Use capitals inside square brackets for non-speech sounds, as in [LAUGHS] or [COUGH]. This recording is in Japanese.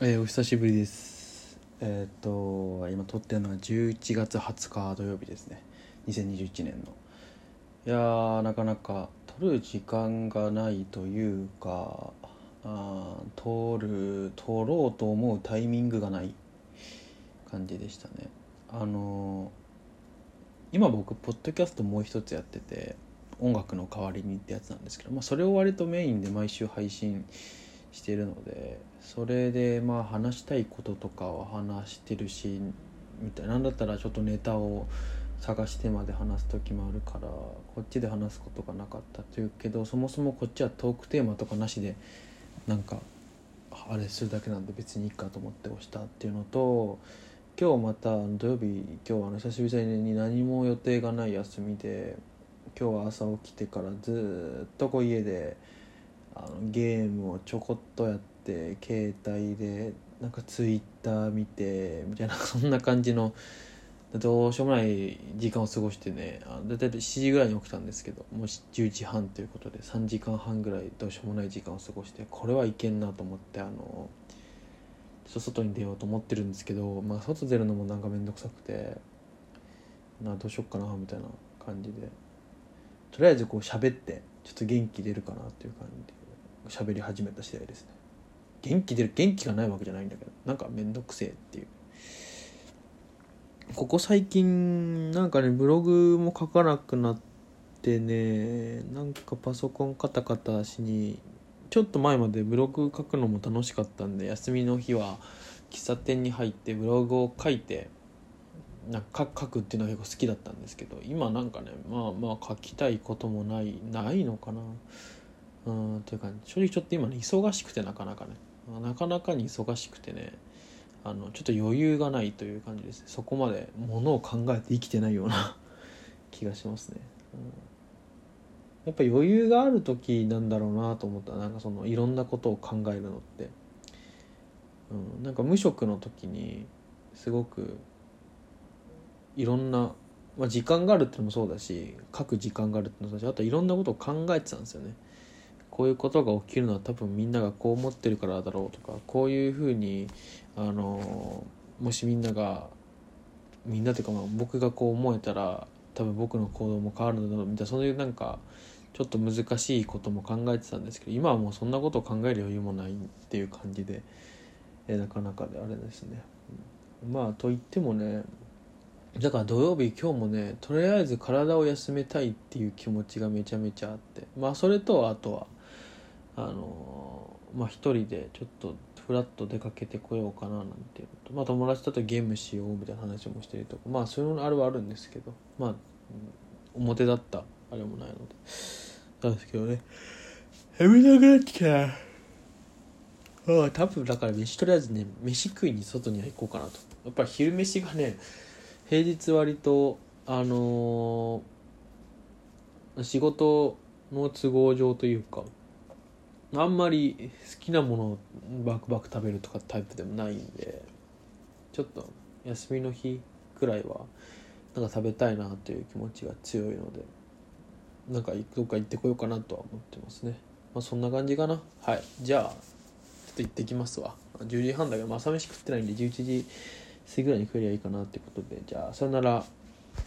えーお久しぶりです。えーっと今撮ってるのは11月20日土曜日ですね。2021年の。いやーなかなか撮る時間がないというかあ撮る撮ろうと思うタイミングがない感じでしたね。あのー今僕ポッドキャストもう一つやってて音楽の代わりにってやつなんですけど、まあ、それを割とメインで毎週配信してしてるのでそれでまあ話したいこととかは話してるしみたいなんだったらちょっとネタを探してまで話す時もあるからこっちで話すことがなかったというけどそもそもこっちはトークテーマとかなしでなんかあれするだけなんで別にいいかと思って押したっていうのと今日また土曜日今日はあの久しぶりに何も予定がない休みで今日は朝起きてからずっとこう家であのゲームをちょこっとやって携帯でなんかツイッター見てみたいなそんな感じのどうしようもない時間を過ごしてねあだいたい7時ぐらいに起きたんですけどもし10時半ということで3時間半ぐらいどうしようもない時間を過ごしてこれはいけんなと思ってあのちょっと外に出ようと思ってるんですけど、まあ、外出るのもなんか面倒くさくてなどうしよっかなみたいな感じでとりあえずこう喋ってちょっと元気出るかなっていう感じで。喋り始めた次第ですね。元気出る元気がないわけじゃないんだけどなんか面倒くせえっていう。ここ最近なんかねブログも書かなくなってねなんかパソコンカタカタしにちょっと前までブログ書くのも楽しかったんで休みの日は喫茶店に入ってブログを書いてなんか書くっていうのが結構好きだったんですけど今なんかねまあまあ書きたいこともないないのかな。うんというか正直ちょっと今ね忙しくてなかなかね。なかなかに忙しくてねあのちょっと余裕がないという感じです。ねそこまでものを考えて生きてないような [LAUGHS] 気がしますね、うん、やっぱ余裕がある時なんだろうなと思った。なんかそのいろんなことを考えるのって、うん、なんか無職の時にすごくいろんな、まあ、時間があるってのもそうだし書く時間があるってのもそうだしあといろんなことを考えてたんですよね。こういうことが起きるのは多分みんながこう思ってるからだろうとかこういうふうにあのもしみんながみんなというかまあ僕がこう思えたら多分僕の行動も変わるんだろうみたいなそういうなんかちょっと難しいことも考えてたんですけど今はもうそんなことを考える余裕もないっていう感じでえなかなかであれですね、まあといってもねだから土曜日今日もねとりあえず体を休めたいっていう気持ちがめちゃめちゃあってまあそれとあとはあのまあ一人でちょっとフラッと出かけてこようかななんていうとまあ友達とゲームしようみたいな話もしてるとかまあそういうのあるはあるんですけどまあ表だったあれもないのでなんですけどね。眠たくなってきた。ああ多分だから飯とりあえずね飯食いに外には行こうかなと。やっぱり昼飯がね平日割とあのー仕事の都合上というかあんまり好きなものをバクバク食べるとかタイプでもないんでちょっと休みの日くらいはなんか食べたいなという気持ちが強いのでなんかどっか行ってこようかなとは思ってますね。まあそんな感じかな。はい。じゃあちょっと行ってきますわ。10時半だけど、まあ、朝飯食ってないんで11時過ぎぐらいに食えりゃいいかなってことで。じゃあさよなら。